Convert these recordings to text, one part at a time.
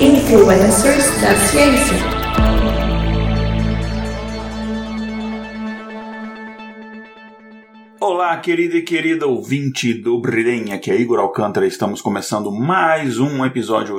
Influencers da Ciência. Olá, querida e querida ouvinte do Brilhem, aqui é Igor Alcântara. Estamos começando mais um episódio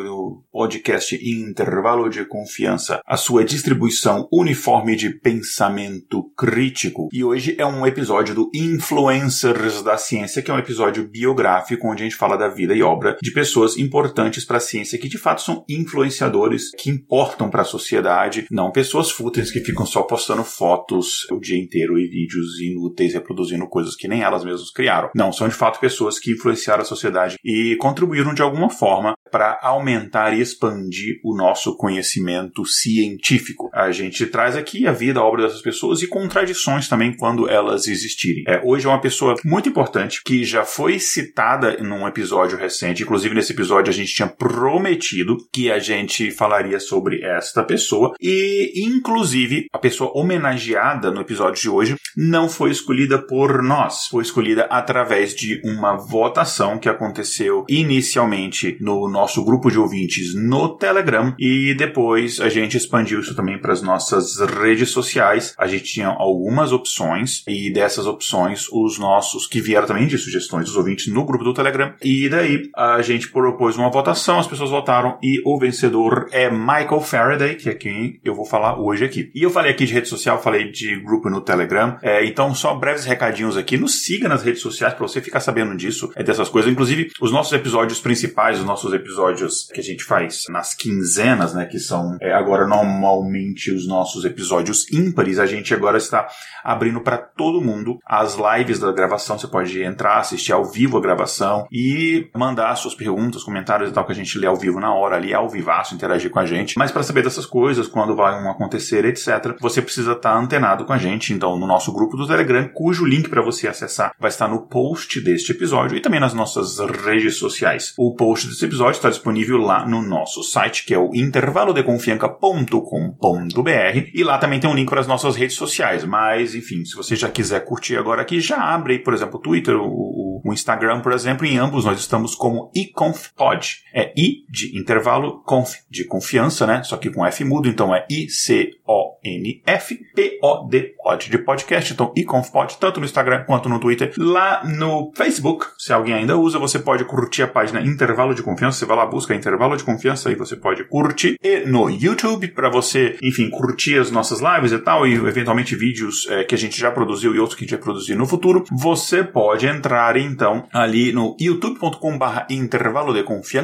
podcast Intervalo de Confiança, a sua distribuição uniforme de pensamento crítico. E hoje é um episódio do Influencers da Ciência, que é um episódio biográfico onde a gente fala da vida e obra de pessoas importantes para a ciência que de fato são influenciadores que importam para a sociedade, não pessoas fúteis que ficam só postando fotos o dia inteiro e vídeos inúteis reproduzindo coisas que nem elas mesmas criaram. Não, são de fato pessoas que influenciaram a sociedade e contribuíram de alguma forma para aumentar e expandir o nosso conhecimento científico. A gente traz aqui a vida, a obra dessas pessoas e contradições também quando elas existirem. É, hoje é uma pessoa muito importante que já foi citada num episódio recente, inclusive nesse episódio a gente tinha prometido que a gente falaria sobre esta pessoa e inclusive a pessoa homenageada no episódio de hoje não foi escolhida por nós, foi escolhida através de uma votação que aconteceu inicialmente no nosso grupo de ouvintes no Telegram e depois a gente expandiu isso também para as nossas redes sociais. A gente tinha algumas opções e dessas opções os nossos que vieram também de sugestões dos ouvintes no grupo do Telegram e daí a gente propôs uma votação, as pessoas votaram e o vencedor é Michael Faraday, que é quem eu vou falar hoje aqui. E eu falei aqui de rede social, falei de grupo no Telegram, é, então só breves recadinhos aqui. Nos siga nas redes sociais para você ficar sabendo disso, é dessas coisas. Inclusive os nossos episódios principais, os nossos episódios episódios que a gente faz nas quinzenas, né? Que são é, agora normalmente os nossos episódios ímpares. A gente agora está abrindo para todo mundo as lives da gravação. Você pode entrar, assistir ao vivo a gravação e mandar suas perguntas, comentários e tal que a gente lê ao vivo na hora, ali ao vivaço, interagir com a gente. Mas para saber dessas coisas, quando vão acontecer, etc., você precisa estar tá antenado com a gente. Então, no nosso grupo do Telegram, cujo link para você acessar vai estar no post deste episódio e também nas nossas redes sociais. O post desse episódio está disponível lá no nosso site, que é o intervalodeconfianca.com.br e lá também tem um link para as nossas redes sociais. Mas, enfim, se você já quiser curtir agora aqui, já abre aí, por exemplo, o Twitter, o, o Instagram, por exemplo, em ambos nós estamos como iconfpod. É I de intervalo, conf de confiança, né? Só que com F mudo, então é I-C-O-N-F-P-O-D, pod de podcast. Então, iconfpod, tanto no Instagram quanto no Twitter. Lá no Facebook, se alguém ainda usa, você pode curtir a página Intervalo de Confiança vai lá, busca intervalo de confiança e você pode curtir. E no YouTube, para você, enfim, curtir as nossas lives e tal, e eventualmente vídeos é, que a gente já produziu e outros que a gente vai produzir no futuro, você pode entrar então ali no youtube.com/barra intervalo de confiança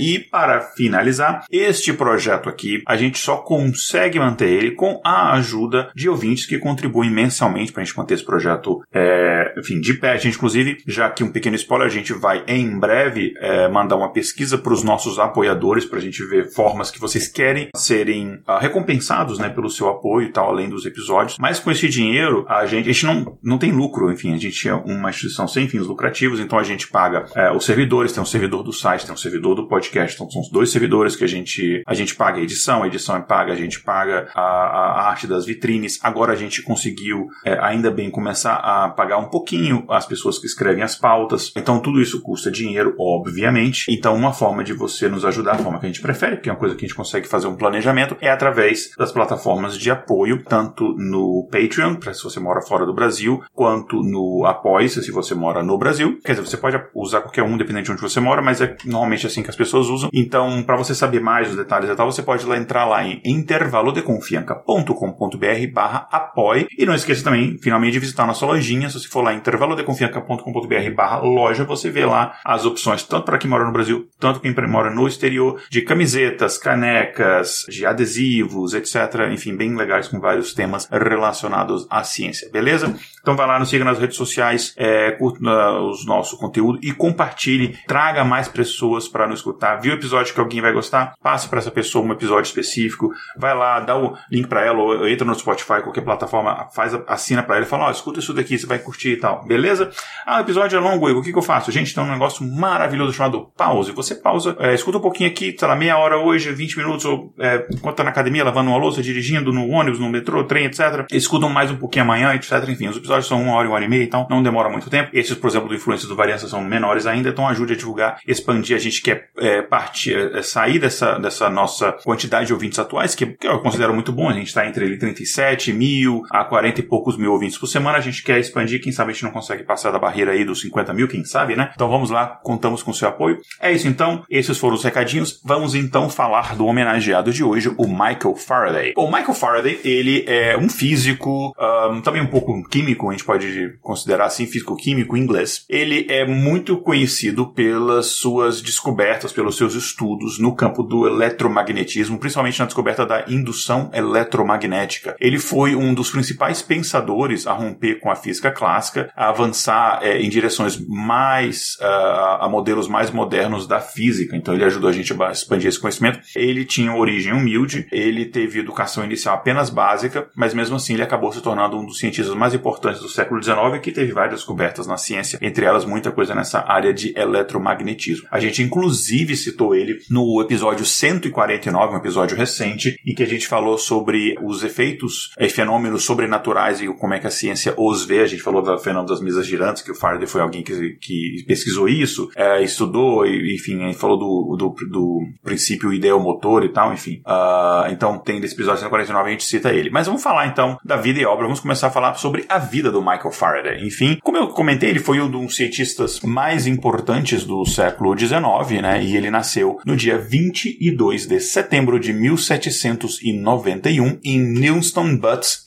e para finalizar, este projeto aqui, a gente só consegue manter ele com a ajuda de ouvintes que contribuem mensalmente para a gente manter esse projeto, é, enfim, de pé. A gente, inclusive, já aqui um pequeno spoiler, a gente vai em breve é, mandar uma pesquisa para os nossos apoiadores para a gente ver formas que vocês querem serem uh, recompensados, né, pelo seu apoio e tal, além dos episódios. Mas com esse dinheiro, a gente, a gente não, não tem lucro, enfim, a gente é uma instituição sem fins lucrativos, então a gente paga é, os servidores, tem um servidor do site, tem um servidor do podcast podcast. Então são os dois servidores que a gente, a gente paga a edição, a edição é paga, a gente paga a, a arte das vitrines. Agora a gente conseguiu, é, ainda bem, começar a pagar um pouquinho as pessoas que escrevem as pautas. Então tudo isso custa dinheiro, obviamente. Então uma forma de você nos ajudar, a forma que a gente prefere, que é uma coisa que a gente consegue fazer um planejamento, é através das plataformas de apoio, tanto no Patreon, para se você mora fora do Brasil, quanto no Apoia-se, se você mora no Brasil. Quer dizer, você pode usar qualquer um, dependendo de onde você mora, mas é normalmente assim que as pessoas usam. Então, para você saber mais os detalhes e tal, você pode lá entrar lá em intervalodeconfianca.com.br barra apoie. E não esqueça também, finalmente, de visitar nossa lojinha. Se você for lá em intervalodeconfianca.com.br barra loja, você vê lá as opções, tanto para quem mora no Brasil, tanto quem mora no exterior, de camisetas, canecas, de adesivos, etc. Enfim, bem legais com vários temas relacionados à ciência, beleza? Então vai lá, nos siga nas redes sociais, é, curta uh, os nosso conteúdo e compartilhe, traga mais pessoas para nos escutar gostar, viu o episódio que alguém vai gostar, passe para essa pessoa um episódio específico, vai lá, dá o link para ela, ou entra no Spotify, qualquer plataforma, faz, assina para ela e fala, ó, oh, escuta isso daqui, você vai curtir e tal, beleza? Ah, o episódio é longo, Igor, o que, que eu faço? Gente, tem um negócio maravilhoso chamado pause. Você pausa, é, escuta um pouquinho aqui, sei lá, meia hora hoje, 20 minutos, ou é, enquanto tá na academia, lavando uma louça, dirigindo no ônibus, no metrô, trem, etc. Escutam mais um pouquinho amanhã, etc. Enfim, os episódios são uma hora, uma hora e meia, então não demora muito tempo. Esses, por exemplo, do Influências do Variança são menores ainda, então ajude a divulgar, expandir. A gente quer é, partir, é, sair dessa, dessa nossa quantidade de ouvintes atuais, que, que eu considero muito bom. A gente está entre 37 mil a 40 e poucos mil ouvintes por semana. A gente quer expandir, quem sabe a gente não consegue passar da barreira aí dos 50 mil, quem sabe, né? Então vamos lá, contamos com seu apoio. É isso então, esses foram os recadinhos. Vamos então falar do homenageado de hoje, o Michael Faraday. O Michael Faraday, ele é um físico, um, também um pouco químico, a gente pode considerar assim, físico-químico inglês. Ele é muito conhecido pelas suas descobertas, pelos seus estudos no campo do eletromagnetismo, principalmente na descoberta da indução eletromagnética. Ele foi um dos principais pensadores a romper com a física clássica, a avançar é, em direções mais uh, a modelos mais modernos da física. Então ele ajudou a gente a expandir esse conhecimento. Ele tinha origem humilde, ele teve educação inicial apenas básica, mas mesmo assim ele acabou se tornando um dos cientistas mais importantes do século XIX que teve várias descobertas na ciência, entre elas muita coisa nessa área de eletromagnetismo. A gente inclusive citou ele no episódio 149, um episódio recente, em que a gente falou sobre os efeitos e fenômenos sobrenaturais e como é que a ciência os vê. A gente falou do fenômeno das mesas girantes, que o Faraday foi alguém que, que pesquisou isso, é, estudou, e, enfim, falou do, do, do princípio ideomotor e tal, enfim. Uh, então tem desse episódio 149 a gente cita ele. Mas vamos falar então da vida e obra, vamos começar a falar sobre a vida do Michael Faraday. Enfim, como eu comentei, ele foi um dos cientistas mais importantes do século XIX, né? E ele nasceu no dia 22 de setembro de 1791 em Newston Butts,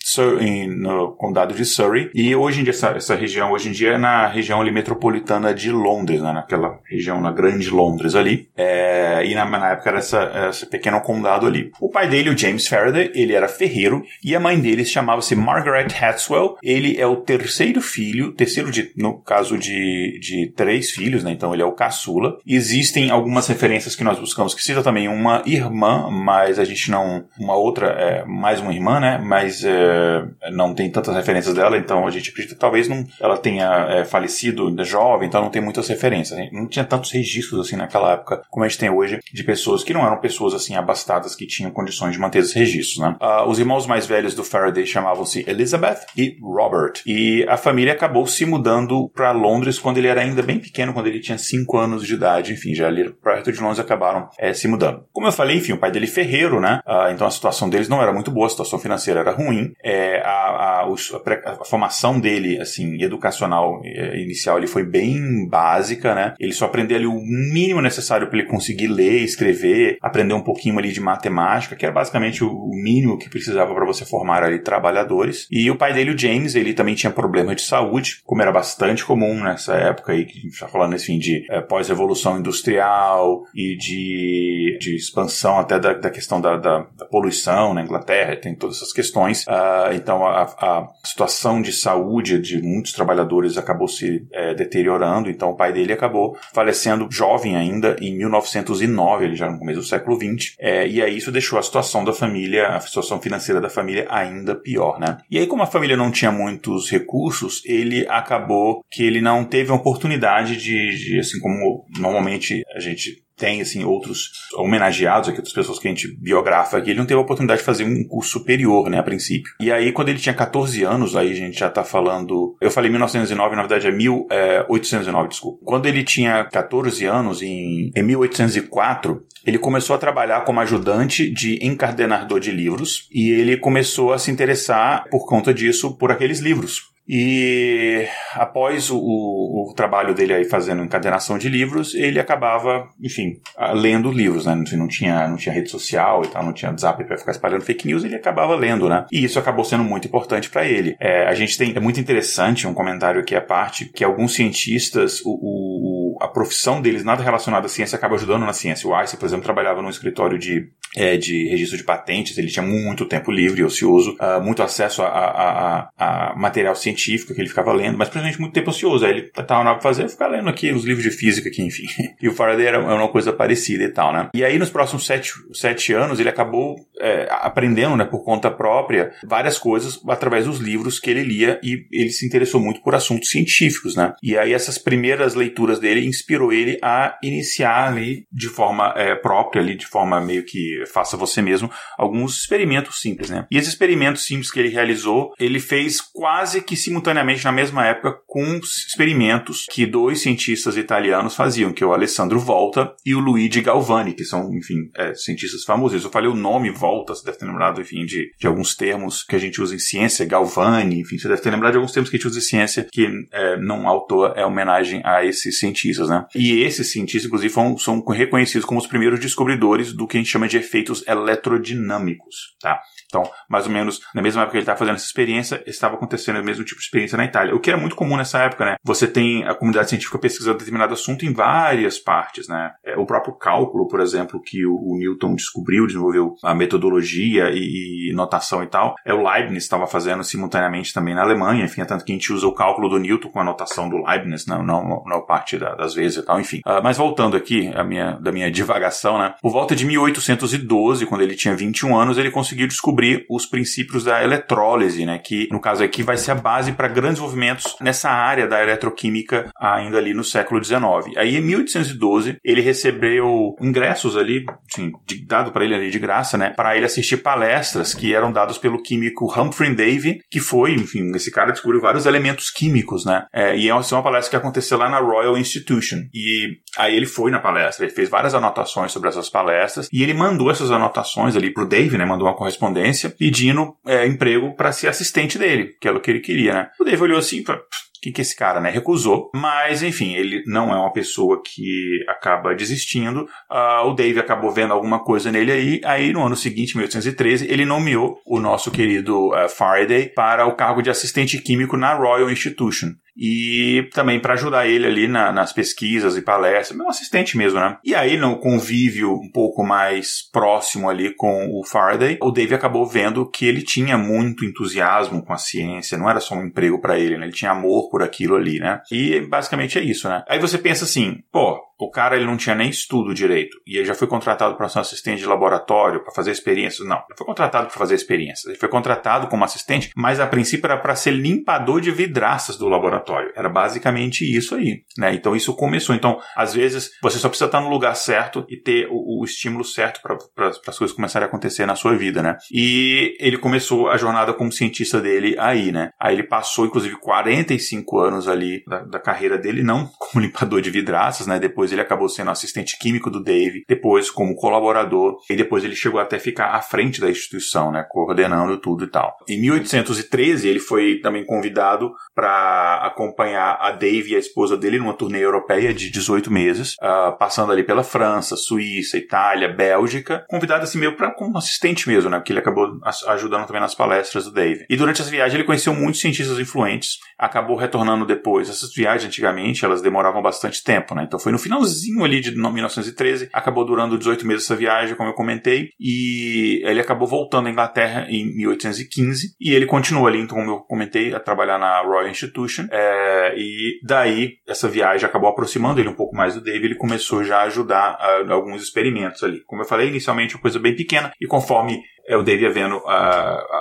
no condado de Surrey. E hoje em dia, essa, essa região, hoje em dia é na região ali metropolitana de Londres, né? naquela região, na grande Londres ali. É, e na, na, época era essa, esse pequeno condado ali. O pai dele, o James Faraday, ele era ferreiro e a mãe dele chamava-se Margaret Hatswell. Ele é o terceiro filho, terceiro de, no caso de, de três filhos, né? Então ele é o caçula. Existem algumas referências que nós buscamos que cita também uma irmã, mas a gente não, uma outra, é, mais uma irmã, né? Mas é, não tem tantas referências dela, então a gente acredita talvez não, ela tenha é, falecido jovem, então não tem muitas referências. Não tinha tantos registros assim naquela época como a gente tem hoje de pessoas que não eram pessoas assim abastadas que tinham condições de manter esses registros, né? Uh, os irmãos mais velhos do Faraday chamavam-se Elizabeth e Robert e a família acabou se mudando para Londres quando ele era ainda bem pequeno, quando ele tinha 5 anos de idade, enfim, já ali perto de Londres acabaram é, se mudando. Como eu falei, enfim, o pai dele ferreiro, né? Uh, então a situação deles não era muito boa, a situação financeira era ruim, é, a, a, a, a, formação dele, assim, educacional é, inicial, ele foi bem básica, né? Ele só aprendeu ali o mínimo necessário para ele conseguir ler, escrever, aprender um pouquinho ali de matemática, que era basicamente o mínimo que precisava para você formar ali trabalhadores. E o pai dele, o James, ele também tinha problemas de saúde, como era bastante comum nessa época aí, que a gente está falando assim de é, pós-revolução industrial e de, de expansão até da, da questão da, da, da, poluição na Inglaterra, tem todas essas questões. Uh, então a, a, situação de saúde de muitos trabalhadores acabou se é, deteriorando, então o pai dele acabou falecendo jovem ainda em 1909, ele já no começo do século 20, é, e aí isso deixou a situação da família, a situação financeira da família ainda pior, né? E aí como a família não tinha muitos recursos, ele acabou que ele não teve a oportunidade de, de assim como normalmente a gente tem, assim, outros homenageados aqui, outras pessoas que a gente biografa aqui, ele não teve a oportunidade de fazer um curso superior, né, a princípio. E aí, quando ele tinha 14 anos, aí a gente já tá falando, eu falei 1909, na verdade é 1809, desculpa. Quando ele tinha 14 anos, em, em 1804, ele começou a trabalhar como ajudante de encadenador de livros e ele começou a se interessar por conta disso por aqueles livros. E após o, o, o, trabalho dele aí fazendo encadenação de livros, ele acabava, enfim, lendo livros, né? Não tinha, não tinha rede social e tal, não tinha WhatsApp para ficar espalhando fake news, ele acabava lendo, né? E isso acabou sendo muito importante para ele. É, a gente tem, é muito interessante um comentário aqui à parte, que alguns cientistas, o, o a profissão deles, nada relacionado à ciência, acaba ajudando na ciência. O Einstein, por exemplo, trabalhava num escritório de, é, de registro de patentes, ele tinha muito tempo livre ocioso, uh, muito acesso a, a, a, a, material científico que ele ficava lendo, mas principalmente muito tempo ocioso. Aí ele tava nada pra fazer, ficar lendo aqui os livros de física aqui, enfim. e o Faraday era uma coisa parecida e tal, né? E aí nos próximos sete, sete anos ele acabou é, aprendendo, né, por conta própria, várias coisas através dos livros que ele lia e ele se interessou muito por assuntos científicos, né? E aí essas primeiras leituras dele inspirou ele a iniciar ali de forma é, própria, ali de forma meio que faça você mesmo, alguns experimentos simples, né? E esses experimentos simples que ele realizou, ele fez quase que simultaneamente na mesma época com experimentos que dois cientistas italianos faziam, que é o Alessandro Volta e o Luigi Galvani, que são, enfim, é, cientistas famosos. Eu falei o nome Volta, você deve ter lembrado, enfim, de, de alguns termos que a gente usa em ciência, Galvani, enfim, você deve ter lembrado de alguns termos que a gente usa em ciência que é, não autor é homenagem a esses cientistas, né? E esses cientistas, inclusive, são, são reconhecidos como os primeiros descobridores do que a gente chama de efeitos eletrodinâmicos, tá? Então, mais ou menos, na mesma época que ele estava fazendo essa experiência, estava acontecendo o mesmo tipo de experiência na Itália. O que era muito comum nessa época, né? Você tem a comunidade científica pesquisando determinado assunto em várias partes, né? É, o próprio cálculo, por exemplo, que o, Newton descobriu, desenvolveu a metodologia e, e notação e tal, é o Leibniz estava fazendo simultaneamente também na Alemanha, enfim, é tanto que a gente usa o cálculo do Newton com a notação do Leibniz, não, não, não parte da, das vezes e tal, enfim. Uh, mas voltando aqui a minha, da minha divagação, né? Por volta de 1812, quando ele tinha 21 anos, ele conseguiu descobrir os princípios da eletrólise, né, que no caso aqui vai ser a base para grandes movimentos nessa área da eletroquímica ainda ali no século XIX. Aí em 1812 ele recebeu ingressos ali, assim, dado para ele ali de graça, né, para ele assistir palestras que eram dados pelo químico Humphrey Davy, que foi, enfim, esse cara descobriu vários elementos químicos, né, é, e é uma palestra que aconteceu lá na Royal Institution. E aí ele foi na palestra, ele fez várias anotações sobre essas palestras e ele mandou essas anotações ali pro Dave, né, mandou uma correspondência pedindo é, emprego para ser assistente dele, que era o que ele queria, né? O Dave olhou assim falou, que, que esse cara né, recusou. Mas, enfim, ele não é uma pessoa que acaba desistindo. Uh, o Dave acabou vendo alguma coisa nele aí. Aí, no ano seguinte, 1813, ele nomeou o nosso querido uh, Faraday para o cargo de assistente químico na Royal Institution e também para ajudar ele ali na, nas pesquisas e palestras, meu assistente mesmo, né? E aí, no convívio um pouco mais próximo ali com o Faraday, o Dave acabou vendo que ele tinha muito entusiasmo com a ciência, não era só um emprego para ele, né? Ele tinha amor por aquilo ali, né? E basicamente é isso, né? Aí você pensa assim, pô, o cara ele não tinha nem estudo direito e ele já foi contratado para ser um assistente de laboratório para fazer experiências. Não, ele foi contratado para fazer experiências. Ele foi contratado como assistente, mas a princípio era para ser limpador de vidraças do laboratório. Era basicamente isso aí, né? Então isso começou. Então, às vezes você só precisa estar no lugar certo e ter o, o estímulo certo para as coisas começarem a acontecer na sua vida, né? E ele começou a jornada como cientista dele aí, né? Aí ele passou inclusive 45 anos ali da, da carreira dele não como limpador de vidraças, né? Depois ele acabou sendo assistente químico do Dave, depois como colaborador, e depois ele chegou até ficar à frente da instituição, né, coordenando tudo e tal. Em 1813 ele foi também convidado para acompanhar a Dave e a esposa dele numa turnê europeia de 18 meses, uh, passando ali pela França, Suíça, Itália, Bélgica, convidado assim meio para como assistente mesmo, né, porque ele acabou ajudando também nas palestras do Dave. E durante as viagens ele conheceu muitos cientistas influentes, acabou retornando depois. Essas viagens antigamente elas demoravam bastante tempo, né? Então foi no final finalzinho ali de 1913. Acabou durando 18 meses essa viagem, como eu comentei, e ele acabou voltando à Inglaterra em 1815 e ele continuou ali, então, como eu comentei, a trabalhar na Royal Institution. É, e daí essa viagem acabou aproximando ele um pouco mais do Dave. Ele começou já a ajudar a, a alguns experimentos ali. Como eu falei, inicialmente uma coisa bem pequena e conforme eu devia vendo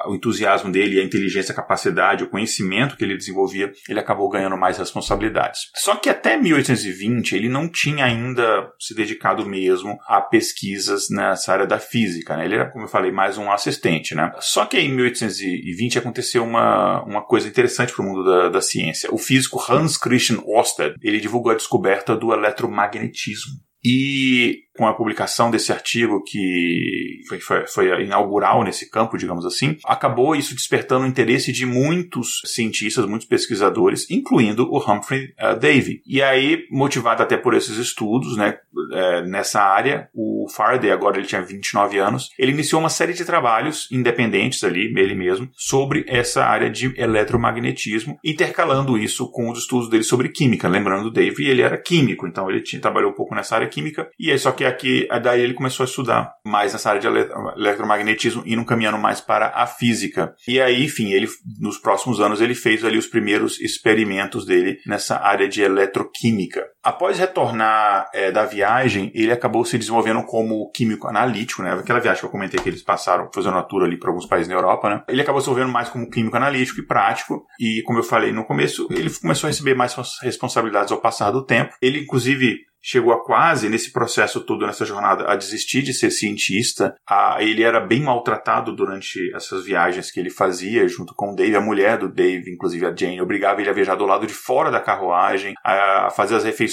o entusiasmo dele, a inteligência, a capacidade, o conhecimento que ele desenvolvia, ele acabou ganhando mais responsabilidades. Só que até 1820 ele não tinha ainda se dedicado mesmo a pesquisas nessa área da física, né? Ele era, como eu falei, mais um assistente, né? Só que em 1820 aconteceu uma, uma coisa interessante para o mundo da, da ciência. O físico Hans Christian Ørsted, ele divulgou a descoberta do eletromagnetismo. E com a publicação desse artigo que foi, foi, foi, inaugural nesse campo, digamos assim, acabou isso despertando o interesse de muitos cientistas, muitos pesquisadores, incluindo o Humphrey uh, Davy. E aí, motivado até por esses estudos, né, é, nessa área, o Faraday, agora ele tinha 29 anos, ele iniciou uma série de trabalhos independentes ali, ele mesmo, sobre essa área de eletromagnetismo, intercalando isso com os estudos dele sobre química. Lembrando, o Dave, ele era químico, então ele tinha, trabalhou um pouco nessa área química, e aí só que aqui, daí ele começou a estudar mais nessa área de eletromagnetismo, indo caminhando mais para a física. E aí, enfim, ele, nos próximos anos, ele fez ali os primeiros experimentos dele nessa área de eletroquímica. Após retornar é, da viagem, ele acabou se desenvolvendo como químico analítico, né? Aquela viagem que eu comentei que eles passaram fazendo uma tour ali para alguns países na Europa, né? Ele acabou se desenvolvendo mais como químico analítico e prático. E como eu falei no começo, ele começou a receber mais responsabilidades ao passar do tempo. Ele, inclusive, chegou a quase, nesse processo todo, nessa jornada, a desistir de ser cientista. A, ele era bem maltratado durante essas viagens que ele fazia junto com o Dave. A mulher do Dave, inclusive a Jane, obrigava ele a viajar do lado de fora da carruagem, a, a fazer as refeições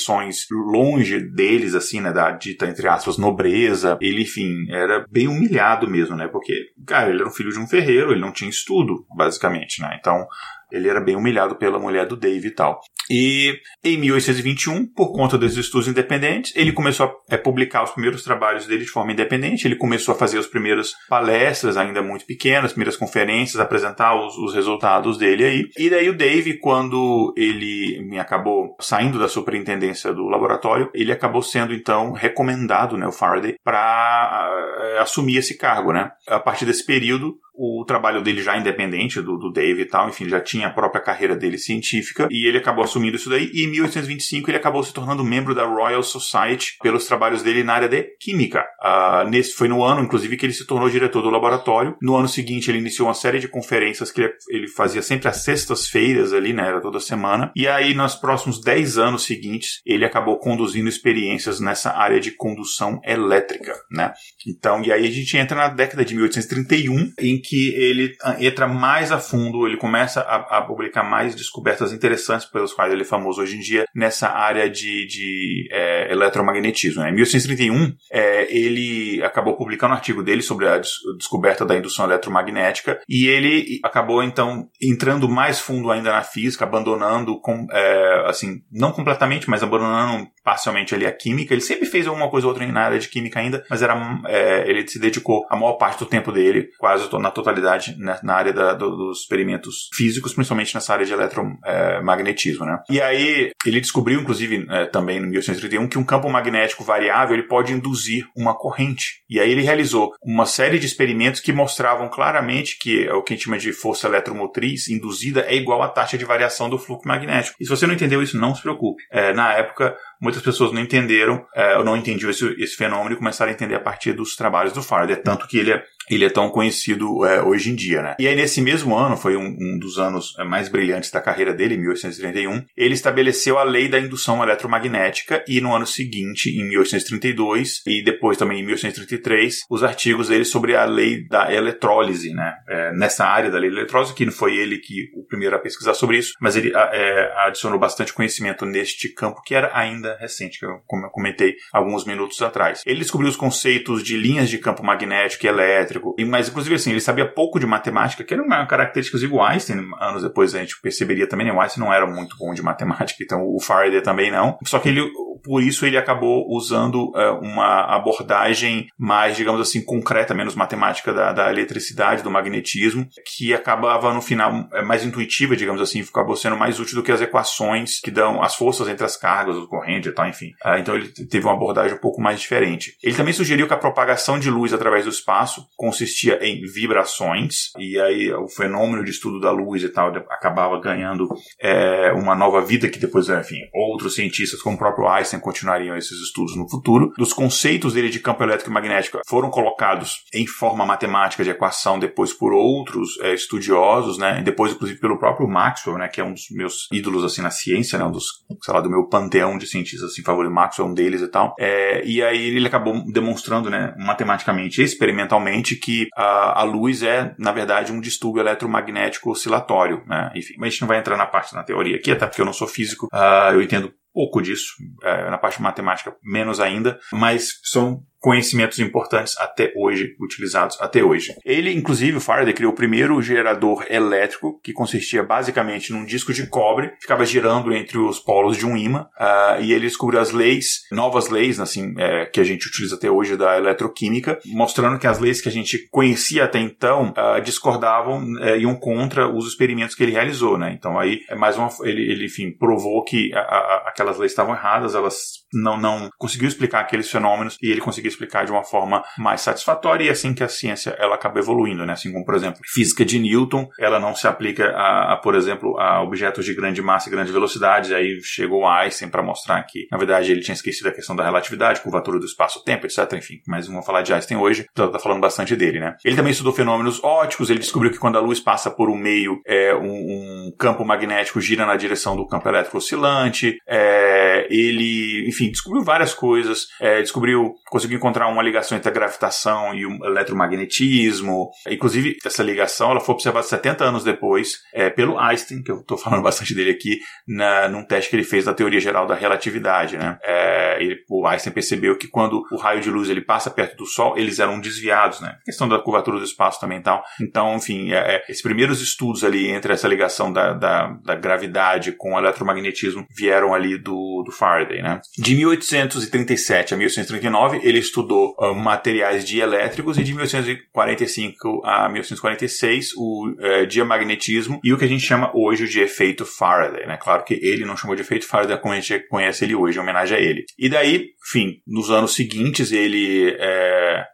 longe deles, assim, né, da dita, entre aspas, nobreza. Ele, enfim, era bem humilhado mesmo, né, porque, cara, ele era um filho de um ferreiro, ele não tinha estudo, basicamente, né, então ele era bem humilhado pela mulher do Dave e tal. E em 1821, por conta dos estudos independentes, ele começou a é, publicar os primeiros trabalhos dele de forma independente. Ele começou a fazer as primeiras palestras, ainda muito pequenas, as primeiras conferências, apresentar os, os resultados dele aí. E daí o Dave, quando ele acabou saindo da superintendência do laboratório, ele acabou sendo então recomendado, né, o Faraday, para uh, assumir esse cargo, né? A partir desse período, o trabalho dele já independente do, do Dave e tal, enfim, já tinha a própria carreira dele científica e ele acabou assumindo isso daí. E em 1825 ele acabou se tornando membro da Royal Society pelos trabalhos dele na área de química. Uh, nesse foi no ano, inclusive, que ele se tornou diretor do laboratório. No ano seguinte ele iniciou uma série de conferências que ele, ele fazia sempre às sextas-feiras ali, né, era toda semana. E aí nos próximos 10 anos seguintes ele acabou conduzindo experiências nessa área de condução elétrica, né? Então, e aí a gente entra na década de 1831 em que que ele ah, entra mais a fundo, ele começa a, a, publicar mais descobertas interessantes pelas quais ele é famoso hoje em dia nessa área de, de é, eletromagnetismo. Né? Em 1831, é, ele acabou publicando um artigo dele sobre a des descoberta da indução eletromagnética e ele acabou então entrando mais fundo ainda na física, abandonando, com, é, assim, não completamente, mas abandonando parcialmente ali a química. Ele sempre fez alguma coisa ou outra na área de química ainda, mas era, é, ele se dedicou a maior parte do tempo dele, quase na totalidade né, na área da, do, dos experimentos físicos, principalmente nessa área de eletromagnetismo, né? E aí ele descobriu, inclusive, é, também em 1831, que um campo magnético variável ele pode induzir uma corrente. E aí ele realizou uma série de experimentos que mostravam claramente que é o que a gente chama de força eletromotriz induzida é igual à taxa de variação do fluxo magnético. E se você não entendeu isso, não se preocupe. É, na época, muitas pessoas não entenderam, é, ou não entendiam esse, esse fenômeno e começaram a entender a partir dos trabalhos do Faraday. Tanto que ele é ele é tão conhecido é, hoje em dia, né? E aí nesse mesmo ano, foi um, um, dos anos é, mais brilhantes da carreira dele, 1831, ele estabeleceu a lei da indução eletromagnética e no ano seguinte, em 1832 e depois também em 1833, os artigos dele sobre a lei da eletrólise, né? É, nessa área da lei da eletrólise, que não foi ele que o primeiro a pesquisar sobre isso, mas ele é, adicionou bastante conhecimento neste campo que era ainda recente, como eu comentei alguns minutos atrás. Ele descobriu os conceitos de linhas de campo magnético e elétrico elétrico. Mas, inclusive, assim, ele sabia pouco de matemática, que era uma característica do Einstein. Anos depois a gente perceberia também, né? O Einstein não era muito bom de matemática, então o Faraday também não. Só que ele, por isso ele acabou usando é, uma abordagem mais, digamos assim, concreta, menos matemática da, da, eletricidade, do magnetismo, que acabava no final é, mais intuitiva, digamos assim, acabou sendo mais útil do que as equações que dão as forças entre as cargas, o corrente e tal, enfim. Ah, então ele teve uma abordagem um pouco mais diferente. Ele também sugeriu que a propagação de luz através do espaço consistia em vibrações, e aí o fenômeno de estudo da luz e tal acabava ganhando é, uma nova vida que depois, enfim, outros cientistas, como o próprio Einstein, continuariam esses estudos no futuro. Dos conceitos dele de campo elétrico e magnético foram colocados em forma matemática de equação depois por outros é, estudiosos, né, depois inclusive pelo próprio Maxwell, né, que é um dos meus ídolos assim na ciência, né, um dos, sei lá, do meu panteão de cientistas assim, favorito, Maxwell é um deles e tal. É, e aí ele acabou demonstrando, né, matematicamente, experimentalmente, que a, a luz é, na verdade, um distúrbio eletromagnético oscilatório, né? Enfim, mas a gente não vai entrar na parte da teoria aqui, até porque eu não sou físico, uh, eu entendo pouco disso, é, na parte matemática menos ainda, mas são conhecimentos importantes até hoje, utilizados até hoje. Ele, inclusive, o Faraday criou o primeiro gerador elétrico, que consistia basicamente num disco de cobre, ficava girando entre os polos de um ímã, uh, e ele descobriu as leis, novas leis, assim, é, que a gente utiliza até hoje da eletroquímica, mostrando que as leis que a gente conhecia até então uh, discordavam, uh, iam contra os experimentos que ele realizou, né? Então aí é mais uma, ele, ele enfim, provou que a, a, aquelas leis estavam erradas, elas não, não conseguiu explicar aqueles fenômenos e ele conseguiu explicar de uma forma mais satisfatória e assim que a ciência ela acaba evoluindo, né? Assim como, por exemplo, física de Newton, ela não se aplica a, a por exemplo, a objetos de grande massa e grande velocidade, aí chegou Einstein para mostrar que, na verdade, ele tinha esquecido a questão da relatividade, curvatura do espaço-tempo, etc, enfim, mas vamos falar de Einstein hoje, então tá falando bastante dele, né? Ele também estudou fenômenos ópticos, ele descobriu que quando a luz passa por um meio, é, um, um campo magnético gira na direção do campo elétrico oscilante, é, ele, enfim, enfim, descobriu várias coisas, é, descobriu, conseguiu encontrar uma ligação entre a gravitação e o eletromagnetismo. Inclusive, essa ligação ela foi observada 70 anos depois é, pelo Einstein, que eu estou falando bastante dele aqui, na, num teste que ele fez da teoria geral da relatividade. Né? É, ele, o Einstein percebeu que quando o raio de luz ele passa perto do Sol, eles eram desviados, né? A questão da curvatura do espaço também tal. Então, enfim, é, é, esses primeiros estudos ali entre essa ligação da, da, da gravidade com o eletromagnetismo vieram ali do, do Faraday, né? De 1837 a 1839, ele estudou uh, materiais dielétricos e de 1845 a 1846 o uh, diamagnetismo e o que a gente chama hoje de efeito Faraday, né? Claro que ele não chamou de efeito Faraday como a gente conhece ele hoje, em homenagem a ele. E daí, enfim, nos anos seguintes ele é,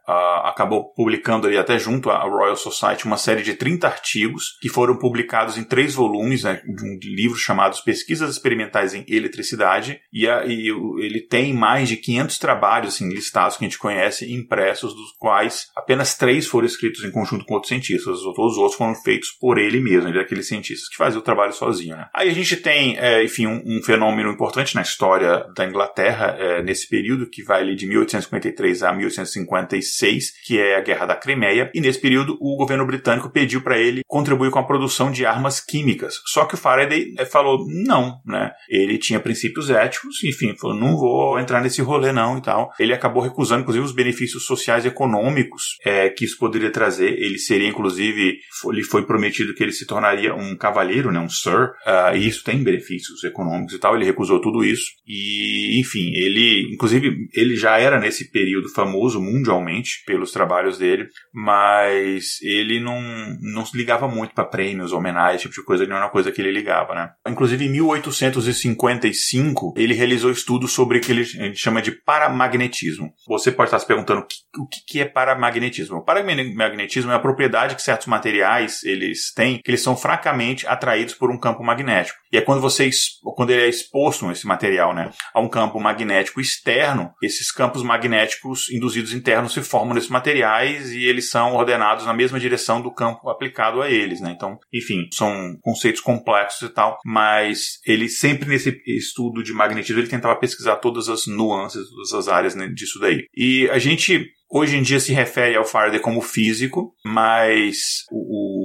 acabou publicando ali até junto à Royal Society uma série de 30 artigos que foram publicados em três volumes né, de um livro chamado Pesquisas Experimentais em Eletricidade e, a, e ele tem mais de 500 trabalhos assim, listados que a gente conhece, impressos, dos quais apenas três foram escritos em conjunto com outros cientistas. Todos os outros foram feitos por ele mesmo, ele é aquele cientista que fazia o trabalho sozinho. Né? Aí a gente tem, é, enfim, um, um, fenômeno importante na história da Inglaterra é, nesse período, que vai ali de 1853 a 1856, que é a Guerra da Crimeia, e nesse período o governo britânico pediu para ele contribuir com a produção de armas químicas. Só que o Faraday é, falou não, né? Ele tinha princípios éticos, enfim, falou não vou entrar nesse rolê não e tal. Ele acabou recusando, inclusive, os benefícios sociais e econômicos é, que isso poderia trazer. Ele seria, inclusive, lhe foi prometido que ele se tornaria um cavalheiro, né, um sir, uh, e isso tem benefícios econômicos e tal. Ele recusou tudo isso. E, enfim, ele, inclusive, ele já era nesse período famoso mundialmente pelos trabalhos dele, mas ele não, não se ligava muito para prêmios, homenagens, tipo de coisa, não era uma coisa que ele ligava, né. Inclusive, em 1855, ele realizou estudos sobre o que ele, chama de paramagnetismo. Você pode estar se perguntando o que, o que é paramagnetismo. O paramagnetismo é a propriedade que certos materiais eles têm, que eles são fracamente atraídos por um campo magnético. E é quando você quando ele é exposto esse material, né, a um campo magnético externo, esses campos magnéticos induzidos internos se formam nesses materiais e eles são ordenados na mesma direção do campo aplicado a eles, né? Então, enfim, são conceitos complexos e tal, mas ele sempre nesse estudo de magnetismo ele tentava pesquisar todas as nuances, todas as áreas né, disso daí. E a gente hoje em dia se refere ao Faraday como físico, mas o, o,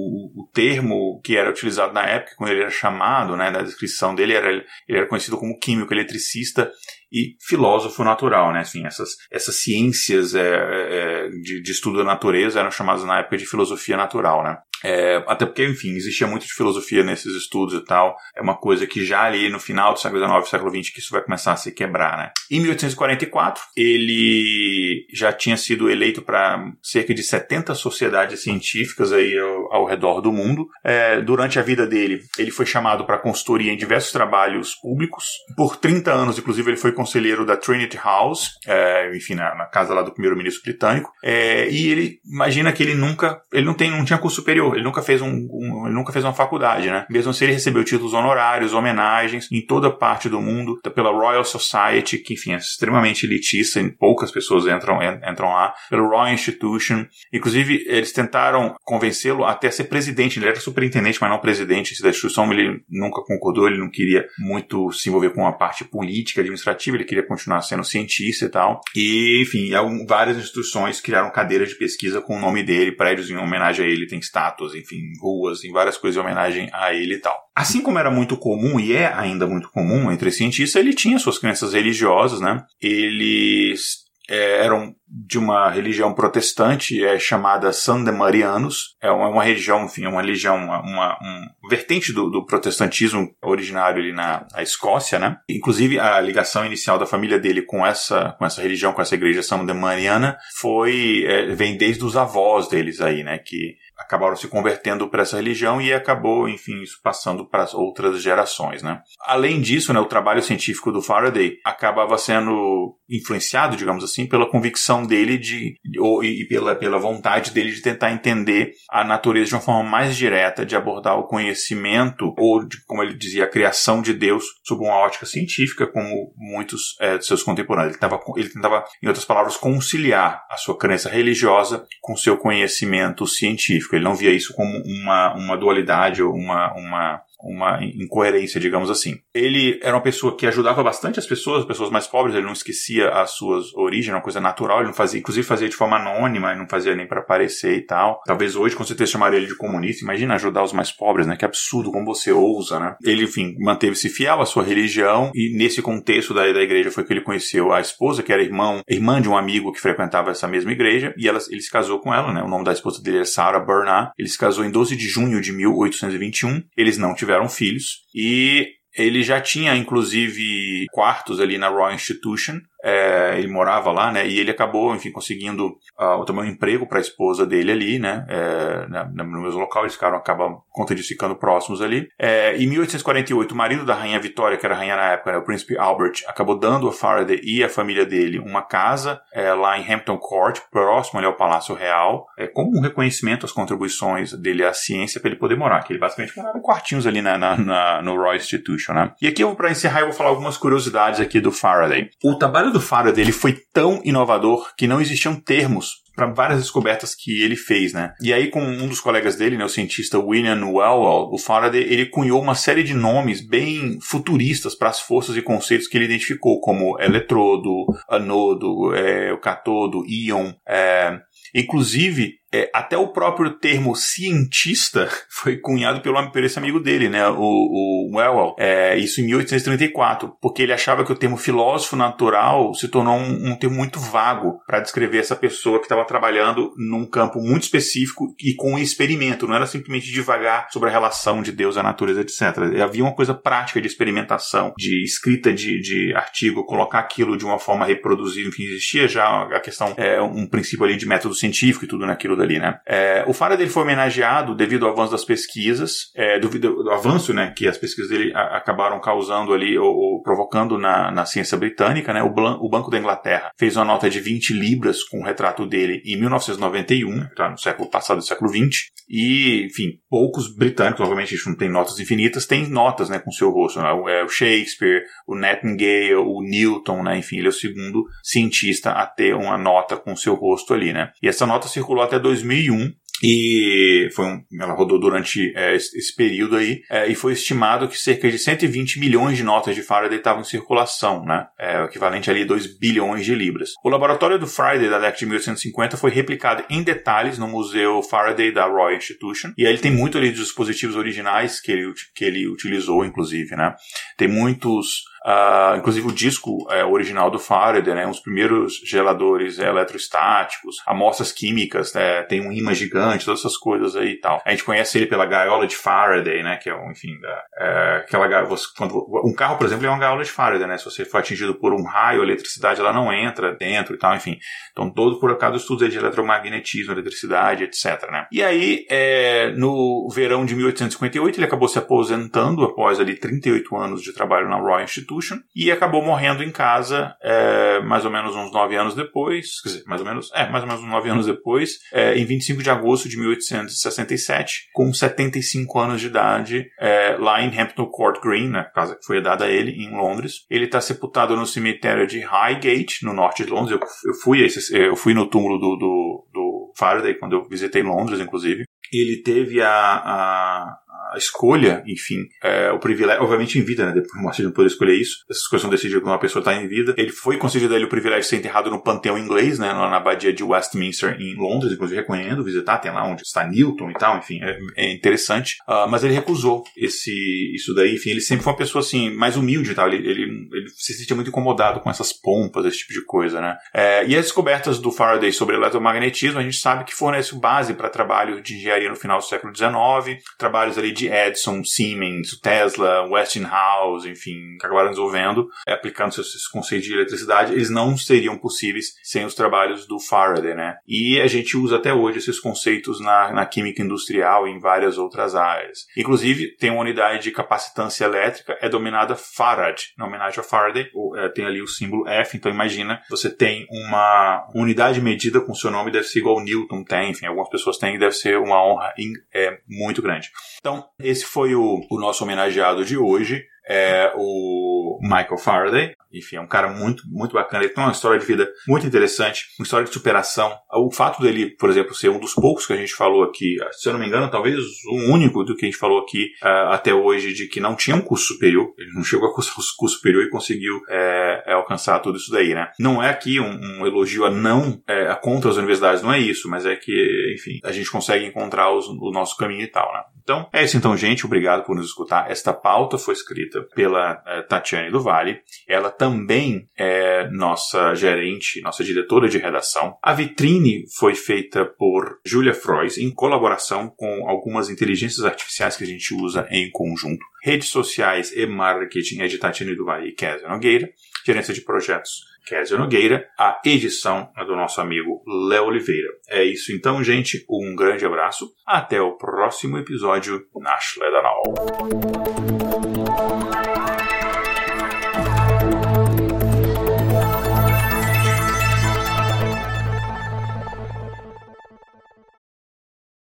termo que era utilizado na época, quando ele era chamado, né, na descrição dele, era, ele era conhecido como químico eletricista e filósofo natural, né? Assim, essas, essas ciências é, é, de, de, estudo da natureza eram chamadas na época de filosofia natural, né? É, até porque, enfim, existia muito de filosofia nesses estudos e tal. É uma coisa que já ali no final do século XIX, século XX, que isso vai começar a se quebrar, né? Em 1844, ele já tinha sido eleito para cerca de 70 sociedades científicas aí ao, ao redor do mundo. É, durante a vida dele, ele foi chamado para consultoria em diversos trabalhos públicos. Por 30 anos, inclusive, ele foi conselheiro da Trinity House, é, enfim, na, na, casa lá do primeiro-ministro britânico. É, e ele imagina que ele nunca, ele não tem, não tinha curso superior ele nunca fez um, um, ele nunca fez uma faculdade, né? Mesmo assim, ele recebeu títulos honorários, homenagens em toda parte do mundo, pela Royal Society, que enfim é extremamente elitista, e poucas pessoas entram entram lá, pelo Royal Institution. Inclusive, eles tentaram convencê-lo até ser presidente. Ele era superintendente, mas não presidente da instituição. Ele nunca concordou, ele não queria muito se envolver com a parte política, administrativa ele queria continuar sendo cientista e tal. E, enfim, várias instituições criaram cadeiras de pesquisa com o nome dele, prédios em homenagem a ele, tem estátuas, enfim, ruas, em várias coisas em homenagem a ele e tal. Assim como era muito comum, e é ainda muito comum entre cientistas, ele tinha suas crenças religiosas, né? Eles é, eram de uma religião protestante é, chamada Sandemarianos. É uma, religião, enfim, é uma religião, uma, uma um vertente do, do, protestantismo originário ali na, na, Escócia, né? Inclusive, a ligação inicial da família dele com essa, com essa religião, com essa igreja Sandemariana, foi, é, vem desde os avós deles aí, né? Que acabaram se convertendo para essa religião e acabou, enfim, isso passando para as outras gerações, né? Além disso, né, o trabalho científico do Faraday acabava sendo influenciado, digamos assim, pela convicção dele de ou, e pela, pela vontade dele de tentar entender a natureza de uma forma mais direta, de abordar o conhecimento ou, de, como ele dizia, a criação de Deus sob uma ótica científica, como muitos é, de seus contemporâneos. Ele, tava, ele tentava, em outras palavras, conciliar a sua crença religiosa com seu conhecimento científico. Ele não via isso como uma, uma dualidade ou uma, uma uma incoerência, digamos assim. Ele era uma pessoa que ajudava bastante as pessoas, as pessoas mais pobres, ele não esquecia as suas origens, uma coisa natural, ele não fazia, inclusive fazia de forma anônima, não fazia nem para aparecer e tal. Talvez hoje, com certeza, chamaria ele de comunista. Imagina ajudar os mais pobres, né? Que absurdo, como você ousa, né? Ele, enfim, manteve-se fiel à sua religião e nesse contexto da, da igreja foi que ele conheceu a esposa, que era irmão, irmã de um amigo que frequentava essa mesma igreja, e ela, ele se casou com ela, né? O nome da esposa dele é Sarah Bernard. Ele se casou em 12 de junho de 1821. Eles não tiveram tiveram filhos e ele já tinha, inclusive, quartos ali na Royal Institution, é, ele morava lá, né? E ele acabou, enfim, conseguindo uh, também um emprego para a esposa dele ali, né? É, no mesmo local, eles ficaram, acabam, conta disso, ficando próximos ali. É, em 1848, o marido da rainha Vitória, que era rainha na época, né, o príncipe Albert, acabou dando a Faraday e a família dele uma casa é, lá em Hampton Court, próximo ali ao Palácio Real, é, como um reconhecimento às contribuições dele à ciência para ele poder morar, que ele basicamente morava em quartinhos ali na, na, na no Royal Institution, né? E aqui, para encerrar, eu vou falar algumas curiosidades aqui do Faraday. O trabalho trabalho do Faraday ele foi tão inovador que não existiam termos para várias descobertas que ele fez, né? E aí com um dos colegas dele, né, o cientista William Wellwell, o Faraday, ele cunhou uma série de nomes bem futuristas para as forças e conceitos que ele identificou, como eletrodo, anodo, é, o catodo, íon, é, inclusive é, até o próprio termo cientista foi cunhado pelo, por esse amigo dele, né, o, o Wellwell, é, isso em 1834, porque ele achava que o termo filósofo natural se tornou um, um termo muito vago para descrever essa pessoa que estava trabalhando num campo muito específico e com um experimento, não era simplesmente devagar sobre a relação de Deus, a natureza, etc. Havia uma coisa prática de experimentação, de escrita de, de artigo, colocar aquilo de uma forma reproduzida, enfim, existia já a questão, é, um princípio ali de método científico e tudo naquilo ali, né? É, o Faraday foi homenageado devido ao avanço das pesquisas, é, devido ao avanço, né, que as pesquisas dele a, acabaram causando ali, ou, ou provocando na, na, ciência britânica, né? O, Blan, o, Banco da Inglaterra fez uma nota de 20 libras com o retrato dele em 1991, tá, no século passado, no século 20, e, enfim, poucos britânicos, obviamente a gente não tem notas infinitas, tem notas, né, com seu rosto, né? o, é, o Shakespeare, o Nightingale, o Newton, né, enfim, ele é o segundo cientista a ter uma nota com seu rosto ali, né? E essa nota circulou até 2001 e foi um, ela rodou durante é, esse, período aí, é, e foi estimado que cerca de 120 milhões de notas de Faraday estavam em circulação, né? É, o equivalente ali a 2 bilhões de libras. O laboratório do Faraday da década de 1850 foi replicado em detalhes no Museu Faraday da Royal Institution, e aí ele tem muito ali dos dispositivos originais que ele, que ele utilizou, inclusive, né? Tem muitos Uh, inclusive o disco é, original do Faraday, né, os primeiros geladores é, eletrostáticos, amostras químicas, né, tem um imã gigante, todas essas coisas aí e tal. A gente conhece ele pela gaiola de Faraday, né, que é, enfim, da, é, aquela gaiola, quando, um carro, por exemplo, é uma gaiola de Faraday, né, se você for atingido por um raio, a eletricidade ela não entra dentro e tal, enfim. Então todo por acaso estudos de eletromagnetismo, eletricidade, etc, né. E aí, é, no verão de 1858, ele acabou se aposentando após ali 38 anos de trabalho na Royal Institute Constitution e acabou morrendo em casa é, mais ou menos uns nove anos depois, quer dizer, mais ou menos, é, mais ou menos uns nove anos depois, é, em 25 de agosto de 1867, com 75 anos de idade, é, lá em Hampton Court Green, na né, casa que foi dada a ele, em Londres. Ele está sepultado no cemitério de Highgate, no norte de Londres. Eu, eu fui, esse, eu fui no túmulo do, do, do Faraday quando eu visitei Londres, inclusive. Ele teve a, a a escolha, enfim, é, o privilégio, obviamente em vida, né? Depois o Martin não poder escolher isso, essas coisas são decididas quando uma pessoa está em vida. Ele foi concedido a ele o privilégio de ser enterrado no panteão inglês, né? Na abadia de Westminster, em Londres, inclusive recomendo visitar, tem lá onde está Newton e tal, enfim, é, é interessante. Uh, mas ele recusou esse, isso daí, enfim, ele sempre foi uma pessoa assim, mais humilde e tal, ele, ele, ele se sentia muito incomodado com essas pompas, esse tipo de coisa, né? É, e as descobertas do Faraday sobre eletromagnetismo, a gente sabe que fornece base para trabalho de engenharia no final do século XIX, trabalhos ali de Edison, Siemens, Tesla, Westinghouse, enfim, que acabaram desenvolvendo, é, aplicando esses conceitos de eletricidade, eles não seriam possíveis sem os trabalhos do Faraday, né? E a gente usa até hoje esses conceitos na, na química industrial e em várias outras áreas. Inclusive, tem uma unidade de capacitância elétrica, é dominada Farad, na homenagem a Faraday, ou, é, tem ali o símbolo F, então imagina, você tem uma unidade medida com seu nome, deve ser igual Newton tem, enfim, algumas pessoas têm, deve ser uma honra é, muito grande. Então, esse foi o, o nosso homenageado de hoje é o Michael Faraday. Enfim, é um cara muito, muito bacana. Ele tem uma história de vida muito interessante, uma história de superação. O fato dele, por exemplo, ser um dos poucos que a gente falou aqui, se eu não me engano, talvez o único do que a gente falou aqui uh, até hoje, de que não tinha um curso superior. Ele não chegou a curso, curso superior e conseguiu é, é, alcançar tudo isso daí, né? Não é aqui um, um elogio a não, é, a contra as universidades, não é isso, mas é que, enfim, a gente consegue encontrar os, o nosso caminho e tal, né? Então, é isso então, gente. Obrigado por nos escutar. Esta pauta foi escrita pela Tatiane do Vale. Ela também é nossa gerente, nossa diretora de redação. A vitrine foi feita por Julia Frois em colaboração com algumas inteligências artificiais que a gente usa em conjunto. Redes sociais e marketing é de Tatiane do Vale e Kézia Nogueira. Gerência de projetos Kézia Nogueira. A edição é do nosso amigo Léo Oliveira. É isso então, gente. Um grande abraço. Até o próximo episódio na Schledanal.